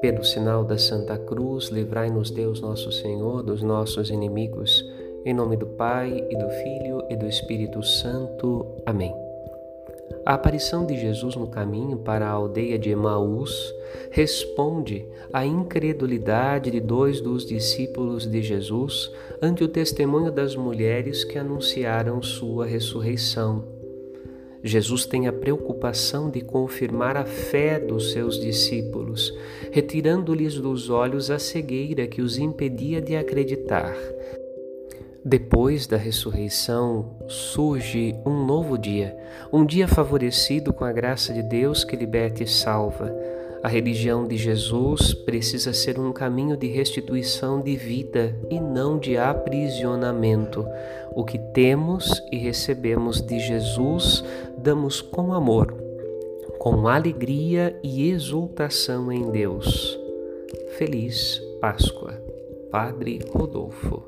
Pelo sinal da Santa Cruz, livrai-nos Deus nosso Senhor dos nossos inimigos. Em nome do Pai e do Filho e do Espírito Santo. Amém. A aparição de Jesus no caminho para a aldeia de Emaús responde à incredulidade de dois dos discípulos de Jesus ante o testemunho das mulheres que anunciaram sua ressurreição. Jesus tem a preocupação de confirmar a fé dos seus discípulos, retirando-lhes dos olhos a cegueira que os impedia de acreditar. Depois da ressurreição, surge um novo dia, um dia favorecido com a graça de Deus que liberta e salva a religião de Jesus precisa ser um caminho de restituição de vida e não de aprisionamento. O que temos e recebemos de Jesus, damos com amor, com alegria e exultação em Deus. Feliz Páscoa, Padre Rodolfo.